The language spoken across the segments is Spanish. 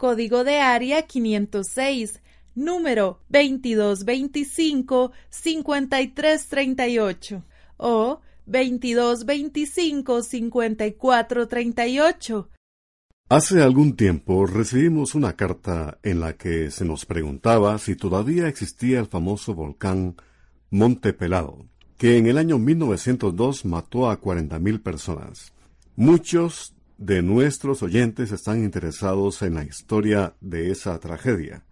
código de área 506, número 2225-5338 o 2225-5438. Hace algún tiempo recibimos una carta en la que se nos preguntaba si todavía existía el famoso volcán Monte Pelado, que en el año 1902 mató a 40.000 personas. Muchos de nuestros oyentes están interesados en la historia de esa tragedia.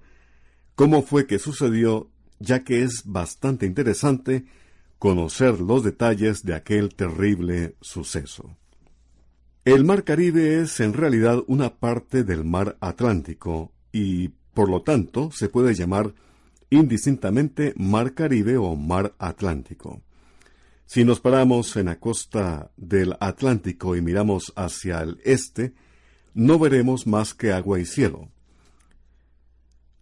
¿Cómo fue que sucedió? Ya que es bastante interesante conocer los detalles de aquel terrible suceso. El Mar Caribe es en realidad una parte del Mar Atlántico y, por lo tanto, se puede llamar indistintamente Mar Caribe o Mar Atlántico. Si nos paramos en la costa del Atlántico y miramos hacia el este, no veremos más que agua y cielo.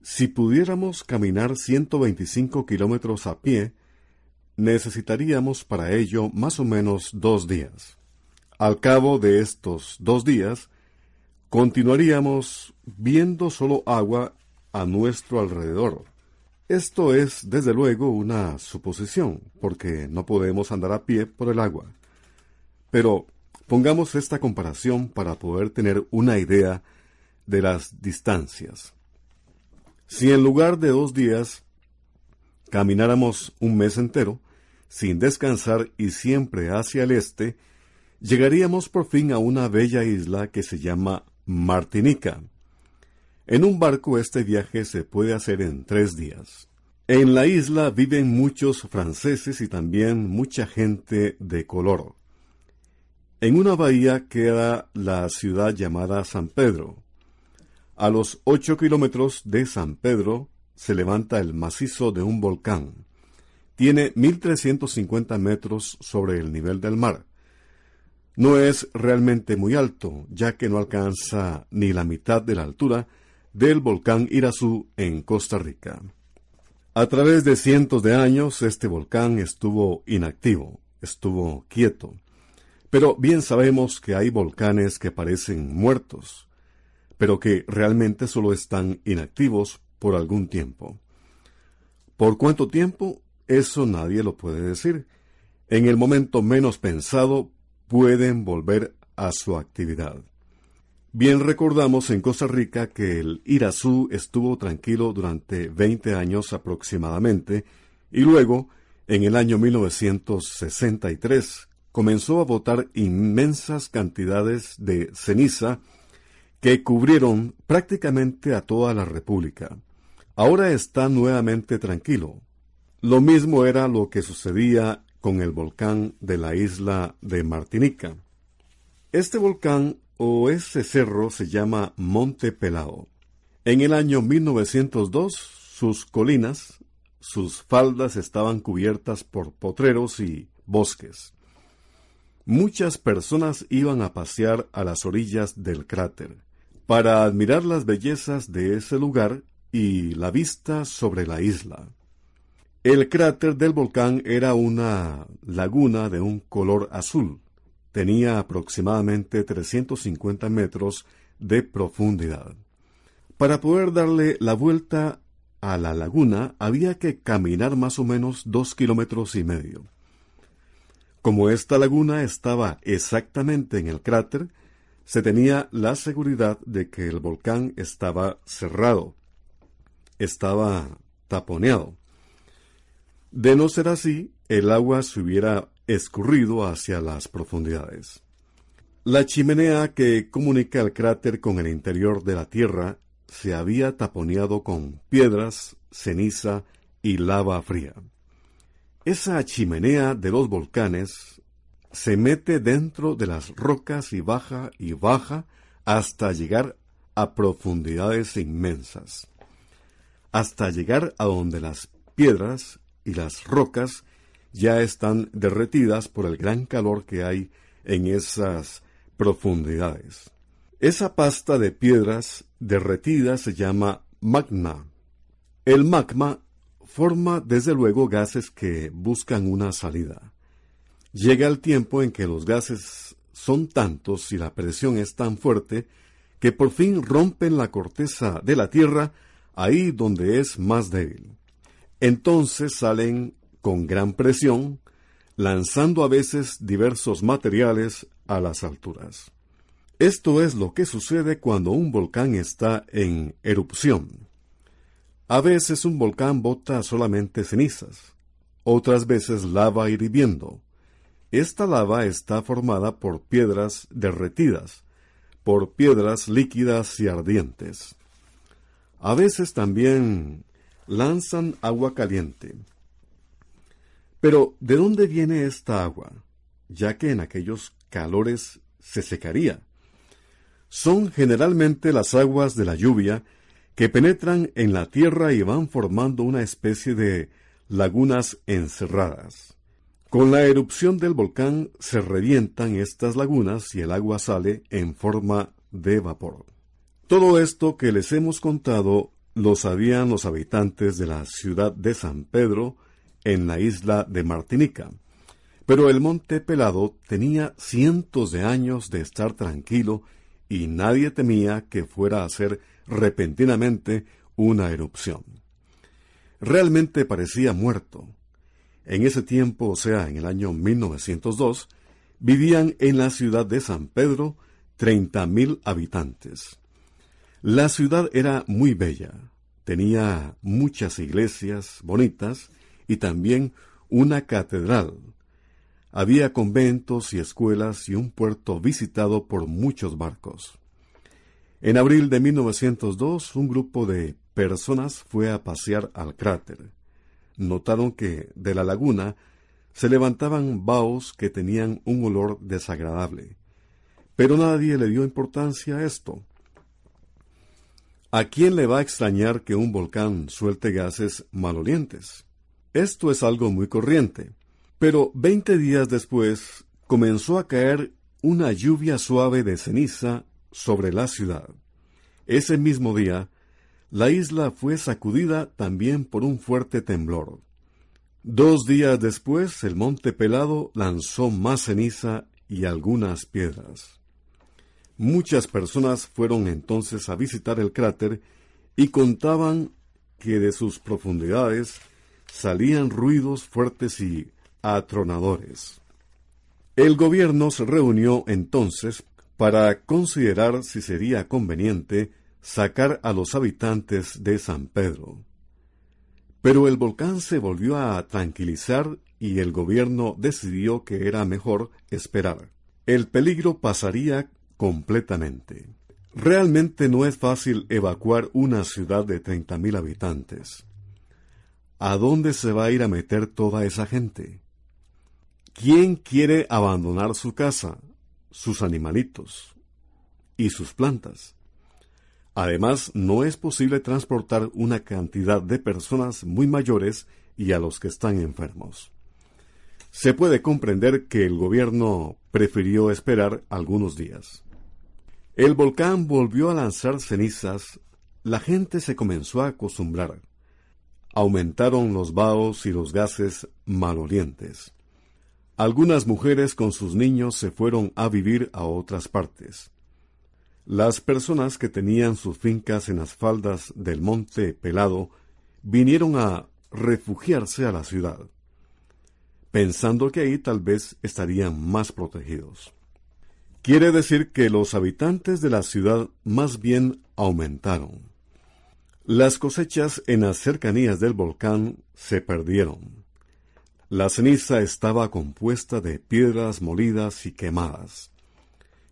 Si pudiéramos caminar 125 kilómetros a pie, necesitaríamos para ello más o menos dos días. Al cabo de estos dos días, continuaríamos viendo solo agua a nuestro alrededor. Esto es, desde luego, una suposición, porque no podemos andar a pie por el agua. Pero pongamos esta comparación para poder tener una idea de las distancias. Si en lugar de dos días camináramos un mes entero, sin descansar y siempre hacia el este, llegaríamos por fin a una bella isla que se llama Martinica. En un barco este viaje se puede hacer en tres días. En la isla viven muchos franceses y también mucha gente de color. En una bahía queda la ciudad llamada San Pedro. A los ocho kilómetros de San Pedro se levanta el macizo de un volcán. Tiene 1350 metros sobre el nivel del mar. No es realmente muy alto, ya que no alcanza ni la mitad de la altura del volcán Irazú en Costa Rica. A través de cientos de años este volcán estuvo inactivo, estuvo quieto. Pero bien sabemos que hay volcanes que parecen muertos, pero que realmente solo están inactivos por algún tiempo. ¿Por cuánto tiempo? Eso nadie lo puede decir. En el momento menos pensado pueden volver a su actividad. Bien recordamos en Costa Rica que el Irazú estuvo tranquilo durante 20 años aproximadamente y luego, en el año 1963, comenzó a botar inmensas cantidades de ceniza que cubrieron prácticamente a toda la República. Ahora está nuevamente tranquilo. Lo mismo era lo que sucedía con el volcán de la isla de Martinica. Este volcán o ese cerro se llama Monte Pelao. En el año 1902, sus colinas, sus faldas estaban cubiertas por potreros y bosques. Muchas personas iban a pasear a las orillas del cráter para admirar las bellezas de ese lugar y la vista sobre la isla. El cráter del volcán era una laguna de un color azul, tenía aproximadamente 350 metros de profundidad. Para poder darle la vuelta a la laguna había que caminar más o menos dos kilómetros y medio. Como esta laguna estaba exactamente en el cráter, se tenía la seguridad de que el volcán estaba cerrado. estaba taponeado. De no ser así, el agua se hubiera escurrido hacia las profundidades. La chimenea que comunica el cráter con el interior de la Tierra se había taponeado con piedras, ceniza y lava fría. Esa chimenea de los volcanes se mete dentro de las rocas y baja y baja hasta llegar a profundidades inmensas, hasta llegar a donde las piedras y las rocas ya están derretidas por el gran calor que hay en esas profundidades. Esa pasta de piedras derretidas se llama magma. El magma forma desde luego gases que buscan una salida. Llega el tiempo en que los gases son tantos y la presión es tan fuerte que por fin rompen la corteza de la Tierra ahí donde es más débil. Entonces salen con gran presión, lanzando a veces diversos materiales a las alturas. Esto es lo que sucede cuando un volcán está en erupción. A veces un volcán bota solamente cenizas, otras veces lava hirviendo. Esta lava está formada por piedras derretidas, por piedras líquidas y ardientes. A veces también lanzan agua caliente. Pero, ¿de dónde viene esta agua? Ya que en aquellos calores se secaría. Son generalmente las aguas de la lluvia que penetran en la tierra y van formando una especie de lagunas encerradas. Con la erupción del volcán se revientan estas lagunas y el agua sale en forma de vapor. Todo esto que les hemos contado lo sabían los habitantes de la ciudad de San Pedro en la isla de Martinica. Pero el monte Pelado tenía cientos de años de estar tranquilo y nadie temía que fuera a ser repentinamente una erupción. Realmente parecía muerto. En ese tiempo, o sea, en el año 1902, vivían en la ciudad de San Pedro treinta mil habitantes. La ciudad era muy bella, tenía muchas iglesias bonitas y también una catedral. Había conventos y escuelas y un puerto visitado por muchos barcos. En abril de 1902, un grupo de personas fue a pasear al cráter. Notaron que de la laguna se levantaban vaos que tenían un olor desagradable. Pero nadie le dio importancia a esto. ¿A quién le va a extrañar que un volcán suelte gases malolientes? Esto es algo muy corriente. Pero veinte días después comenzó a caer una lluvia suave de ceniza sobre la ciudad. Ese mismo día, la isla fue sacudida también por un fuerte temblor. Dos días después, el monte pelado lanzó más ceniza y algunas piedras. Muchas personas fueron entonces a visitar el cráter y contaban que de sus profundidades salían ruidos fuertes y atronadores. El gobierno se reunió entonces para considerar si sería conveniente sacar a los habitantes de San Pedro. Pero el volcán se volvió a tranquilizar y el gobierno decidió que era mejor esperar. El peligro pasaría completamente. Realmente no es fácil evacuar una ciudad de treinta mil habitantes. ¿A dónde se va a ir a meter toda esa gente? ¿Quién quiere abandonar su casa, sus animalitos y sus plantas? Además, no es posible transportar una cantidad de personas muy mayores y a los que están enfermos. Se puede comprender que el gobierno prefirió esperar algunos días. El volcán volvió a lanzar cenizas, la gente se comenzó a acostumbrar. Aumentaron los vaos y los gases malolientes. Algunas mujeres con sus niños se fueron a vivir a otras partes. Las personas que tenían sus fincas en las faldas del monte Pelado vinieron a refugiarse a la ciudad, pensando que ahí tal vez estarían más protegidos. Quiere decir que los habitantes de la ciudad más bien aumentaron. Las cosechas en las cercanías del volcán se perdieron. La ceniza estaba compuesta de piedras molidas y quemadas,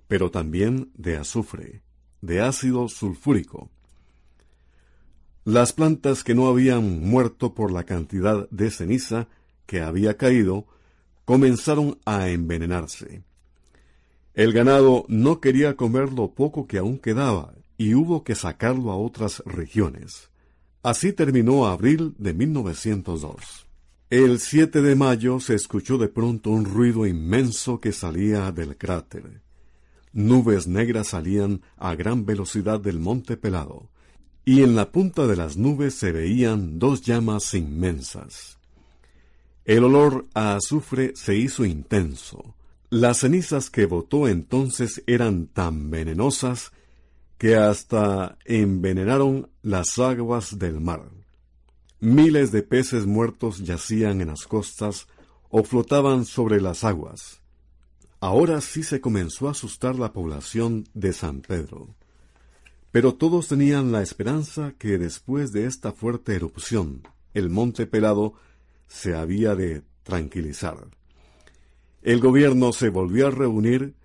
pero también de azufre, de ácido sulfúrico. Las plantas que no habían muerto por la cantidad de ceniza que había caído comenzaron a envenenarse. El ganado no quería comer lo poco que aún quedaba y hubo que sacarlo a otras regiones. Así terminó abril de 1902. El 7 de mayo se escuchó de pronto un ruido inmenso que salía del cráter. Nubes negras salían a gran velocidad del monte pelado, y en la punta de las nubes se veían dos llamas inmensas. El olor a azufre se hizo intenso. Las cenizas que botó entonces eran tan venenosas que hasta envenenaron las aguas del mar. Miles de peces muertos yacían en las costas o flotaban sobre las aguas. Ahora sí se comenzó a asustar la población de San Pedro. Pero todos tenían la esperanza que después de esta fuerte erupción, el monte pelado se había de tranquilizar. El gobierno se volvió a reunir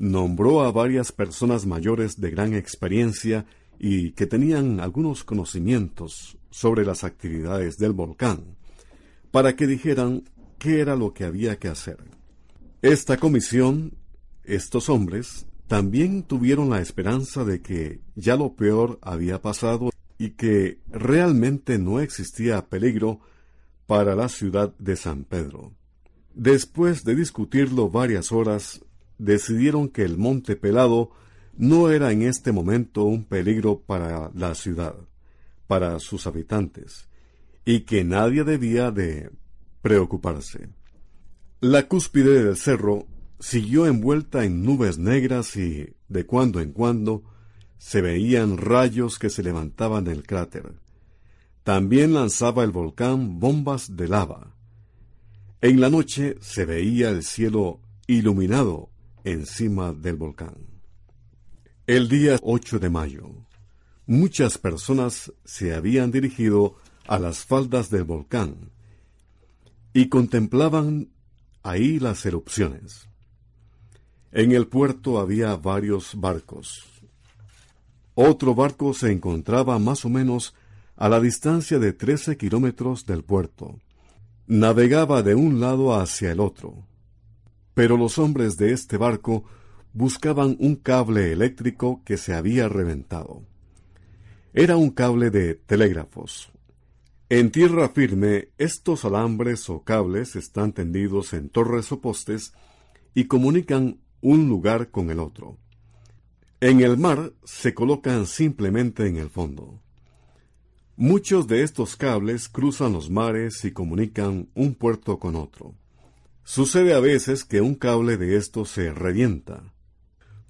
nombró a varias personas mayores de gran experiencia y que tenían algunos conocimientos sobre las actividades del volcán, para que dijeran qué era lo que había que hacer. Esta comisión, estos hombres, también tuvieron la esperanza de que ya lo peor había pasado y que realmente no existía peligro para la ciudad de San Pedro. Después de discutirlo varias horas, decidieron que el Monte Pelado no era en este momento un peligro para la ciudad, para sus habitantes, y que nadie debía de preocuparse. La cúspide del cerro siguió envuelta en nubes negras y, de cuando en cuando, se veían rayos que se levantaban del cráter. También lanzaba el volcán bombas de lava. En la noche se veía el cielo iluminado encima del volcán. El día 8 de mayo, muchas personas se habían dirigido a las faldas del volcán y contemplaban ahí las erupciones. En el puerto había varios barcos. Otro barco se encontraba más o menos a la distancia de trece kilómetros del puerto. Navegaba de un lado hacia el otro. Pero los hombres de este barco buscaban un cable eléctrico que se había reventado. Era un cable de telégrafos. En tierra firme, estos alambres o cables están tendidos en torres o postes y comunican un lugar con el otro. En el mar se colocan simplemente en el fondo. Muchos de estos cables cruzan los mares y comunican un puerto con otro. Sucede a veces que un cable de estos se revienta.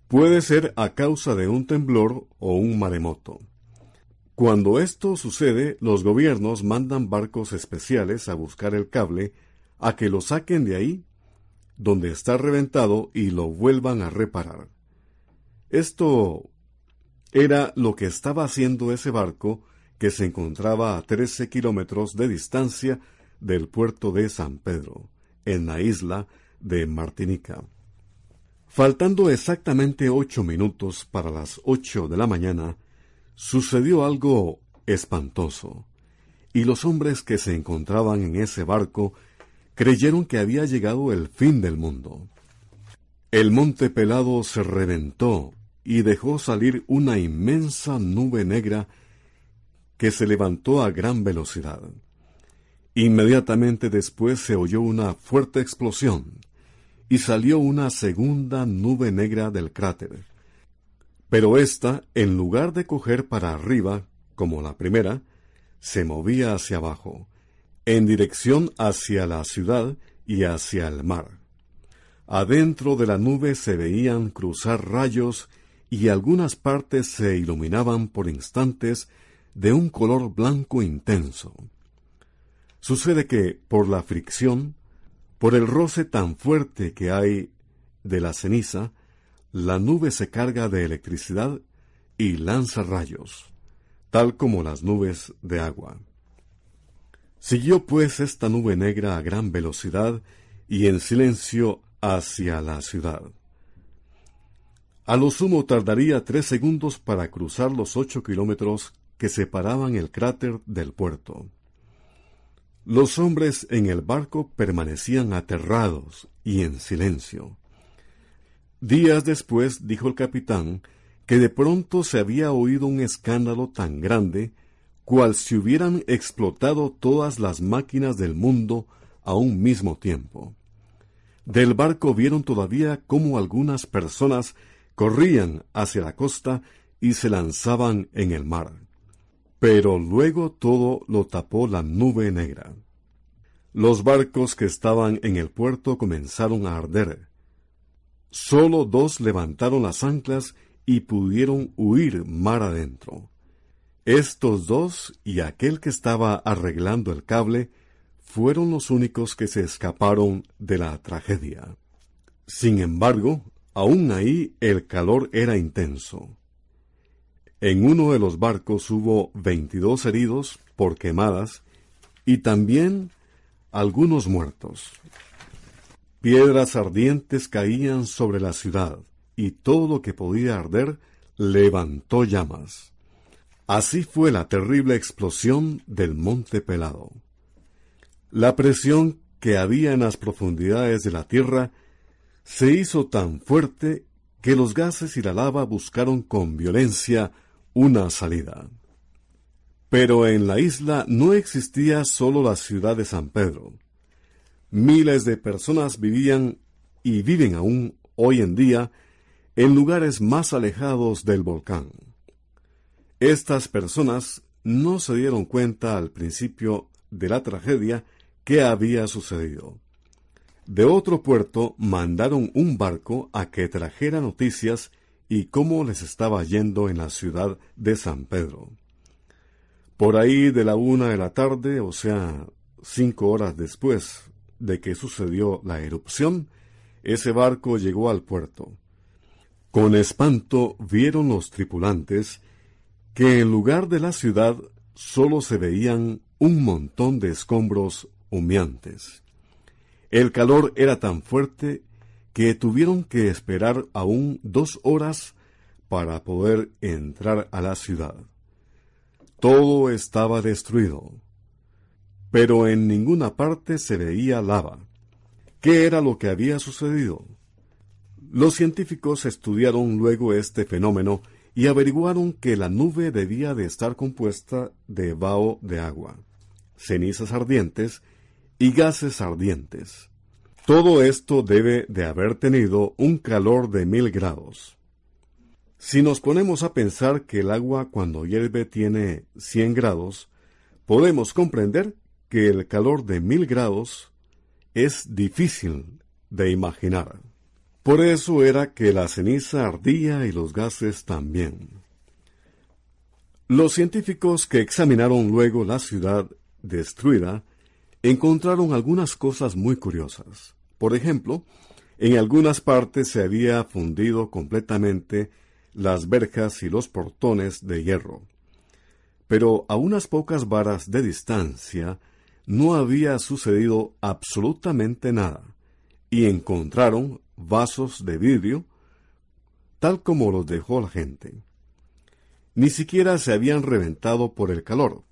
Puede ser a causa de un temblor o un maremoto. Cuando esto sucede, los gobiernos mandan barcos especiales a buscar el cable, a que lo saquen de ahí, donde está reventado, y lo vuelvan a reparar. Esto era lo que estaba haciendo ese barco que se encontraba a trece kilómetros de distancia del puerto de San Pedro en la isla de Martinica. Faltando exactamente ocho minutos para las ocho de la mañana, sucedió algo espantoso, y los hombres que se encontraban en ese barco creyeron que había llegado el fin del mundo. El monte pelado se reventó y dejó salir una inmensa nube negra que se levantó a gran velocidad. Inmediatamente después se oyó una fuerte explosión y salió una segunda nube negra del cráter. Pero ésta, en lugar de coger para arriba, como la primera, se movía hacia abajo, en dirección hacia la ciudad y hacia el mar. Adentro de la nube se veían cruzar rayos y algunas partes se iluminaban por instantes de un color blanco intenso. Sucede que, por la fricción, por el roce tan fuerte que hay de la ceniza, la nube se carga de electricidad y lanza rayos. tal como las nubes de agua. Siguió pues esta nube negra a gran velocidad y en silencio hacia la ciudad. A lo sumo tardaría tres segundos para cruzar los ocho kilómetros que separaban el cráter del puerto. Los hombres en el barco permanecían aterrados y en silencio. Días después dijo el capitán que de pronto se había oído un escándalo tan grande cual si hubieran explotado todas las máquinas del mundo a un mismo tiempo. Del barco vieron todavía cómo algunas personas corrían hacia la costa y se lanzaban en el mar. Pero luego todo lo tapó la nube negra. Los barcos que estaban en el puerto comenzaron a arder. Solo dos levantaron las anclas y pudieron huir mar adentro. Estos dos y aquel que estaba arreglando el cable fueron los únicos que se escaparon de la tragedia. Sin embargo, aún ahí el calor era intenso. En uno de los barcos hubo veintidós heridos por quemadas y también algunos muertos. Piedras ardientes caían sobre la ciudad y todo lo que podía arder levantó llamas. Así fue la terrible explosión del Monte Pelado. La presión que había en las profundidades de la tierra se hizo tan fuerte que los gases y la lava buscaron con violencia una salida. Pero en la isla no existía solo la ciudad de San Pedro. Miles de personas vivían y viven aún hoy en día en lugares más alejados del volcán. Estas personas no se dieron cuenta al principio de la tragedia que había sucedido. De otro puerto mandaron un barco a que trajera noticias y cómo les estaba yendo en la ciudad de San Pedro. Por ahí de la una de la tarde, o sea, cinco horas después de que sucedió la erupción, ese barco llegó al puerto. Con espanto vieron los tripulantes que en lugar de la ciudad solo se veían un montón de escombros humeantes. El calor era tan fuerte que tuvieron que esperar aún dos horas para poder entrar a la ciudad. Todo estaba destruido, pero en ninguna parte se veía lava. ¿Qué era lo que había sucedido? Los científicos estudiaron luego este fenómeno y averiguaron que la nube debía de estar compuesta de vaho de agua, cenizas ardientes y gases ardientes. Todo esto debe de haber tenido un calor de mil grados. Si nos ponemos a pensar que el agua cuando hierve tiene 100 grados, podemos comprender que el calor de mil grados es difícil de imaginar. Por eso era que la ceniza ardía y los gases también. Los científicos que examinaron luego la ciudad destruida encontraron algunas cosas muy curiosas. Por ejemplo, en algunas partes se había fundido completamente las verjas y los portones de hierro. Pero a unas pocas varas de distancia no había sucedido absolutamente nada, y encontraron vasos de vidrio, tal como los dejó la gente. Ni siquiera se habían reventado por el calor.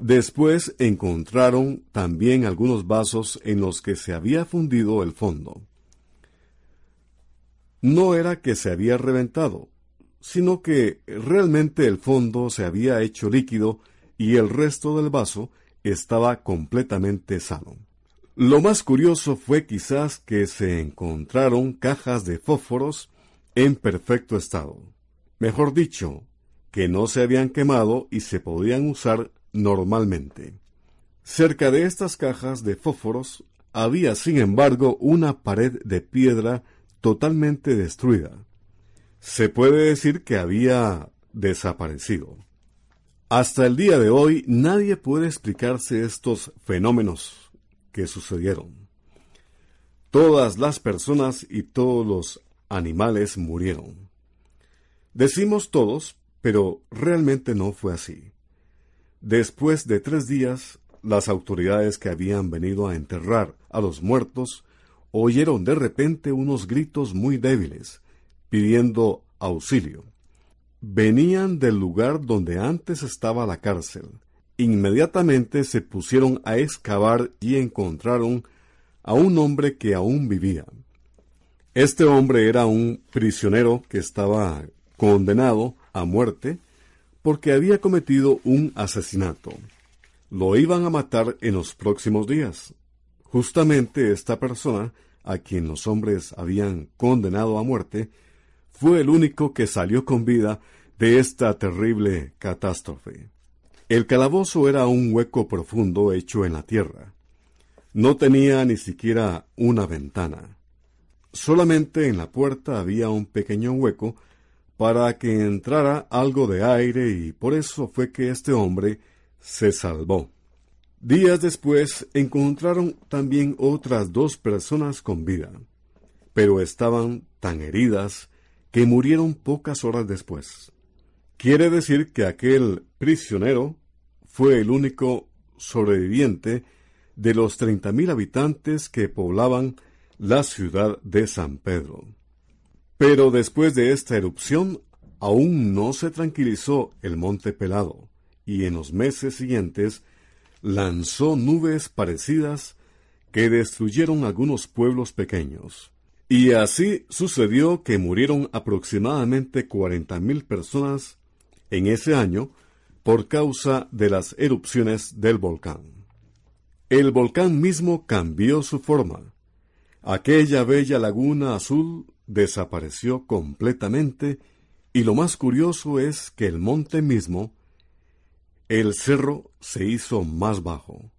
Después encontraron también algunos vasos en los que se había fundido el fondo no era que se había reventado, sino que realmente el fondo se había hecho líquido y el resto del vaso estaba completamente sano. Lo más curioso fue quizás que se encontraron cajas de fósforos en perfecto estado. Mejor dicho, que no se habían quemado y se podían usar normalmente. Cerca de estas cajas de fósforos había, sin embargo, una pared de piedra totalmente destruida. Se puede decir que había desaparecido. Hasta el día de hoy nadie puede explicarse estos fenómenos que sucedieron. Todas las personas y todos los animales murieron. Decimos todos pero realmente no fue así. Después de tres días, las autoridades que habían venido a enterrar a los muertos oyeron de repente unos gritos muy débiles, pidiendo auxilio. Venían del lugar donde antes estaba la cárcel. Inmediatamente se pusieron a excavar y encontraron a un hombre que aún vivía. Este hombre era un prisionero que estaba condenado a muerte porque había cometido un asesinato. Lo iban a matar en los próximos días. Justamente esta persona, a quien los hombres habían condenado a muerte, fue el único que salió con vida de esta terrible catástrofe. El calabozo era un hueco profundo hecho en la tierra. No tenía ni siquiera una ventana. Solamente en la puerta había un pequeño hueco para que entrara algo de aire y por eso fue que este hombre se salvó. Días después encontraron también otras dos personas con vida, pero estaban tan heridas que murieron pocas horas después. Quiere decir que aquel prisionero fue el único sobreviviente de los treinta mil habitantes que poblaban la ciudad de San Pedro. Pero después de esta erupción, aún no se tranquilizó el monte pelado, y en los meses siguientes lanzó nubes parecidas que destruyeron algunos pueblos pequeños. Y así sucedió que murieron aproximadamente cuarenta mil personas en ese año por causa de las erupciones del volcán. El volcán mismo cambió su forma. Aquella bella laguna azul desapareció completamente y lo más curioso es que el monte mismo, el cerro, se hizo más bajo.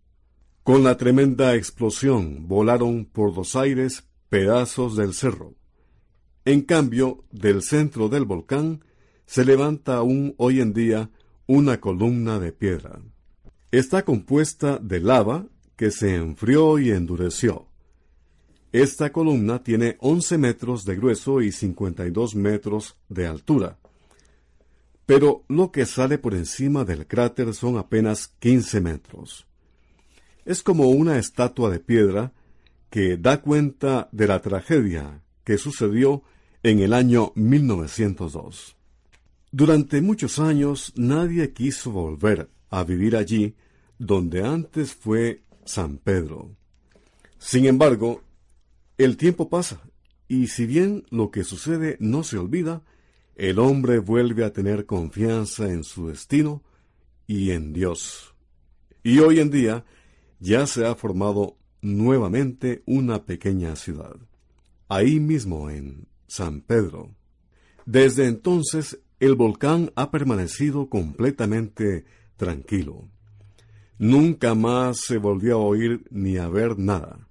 Con la tremenda explosión volaron por los aires pedazos del cerro. En cambio, del centro del volcán se levanta aún hoy en día una columna de piedra. Está compuesta de lava que se enfrió y endureció. Esta columna tiene 11 metros de grueso y 52 metros de altura. Pero lo que sale por encima del cráter son apenas 15 metros. Es como una estatua de piedra que da cuenta de la tragedia que sucedió en el año 1902. Durante muchos años nadie quiso volver a vivir allí donde antes fue San Pedro. Sin embargo, el tiempo pasa, y si bien lo que sucede no se olvida, el hombre vuelve a tener confianza en su destino y en Dios. Y hoy en día ya se ha formado nuevamente una pequeña ciudad, ahí mismo en San Pedro. Desde entonces el volcán ha permanecido completamente tranquilo. Nunca más se volvió a oír ni a ver nada.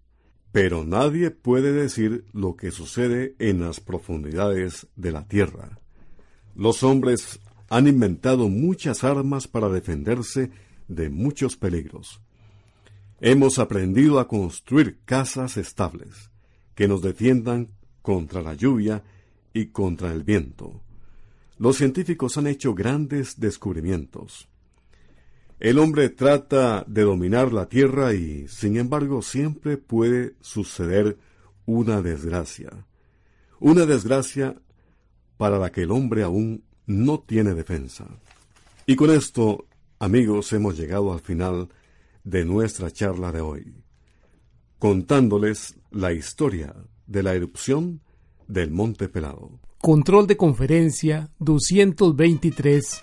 Pero nadie puede decir lo que sucede en las profundidades de la tierra. Los hombres han inventado muchas armas para defenderse de muchos peligros. Hemos aprendido a construir casas estables que nos defiendan contra la lluvia y contra el viento. Los científicos han hecho grandes descubrimientos. El hombre trata de dominar la tierra y, sin embargo, siempre puede suceder una desgracia. Una desgracia para la que el hombre aún no tiene defensa. Y con esto, amigos, hemos llegado al final de nuestra charla de hoy, contándoles la historia de la erupción del Monte Pelado. Control de conferencia 223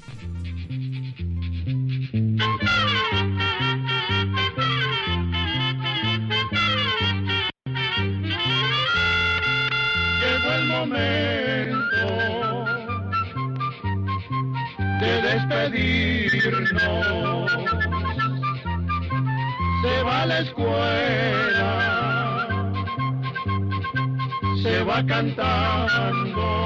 Va cantando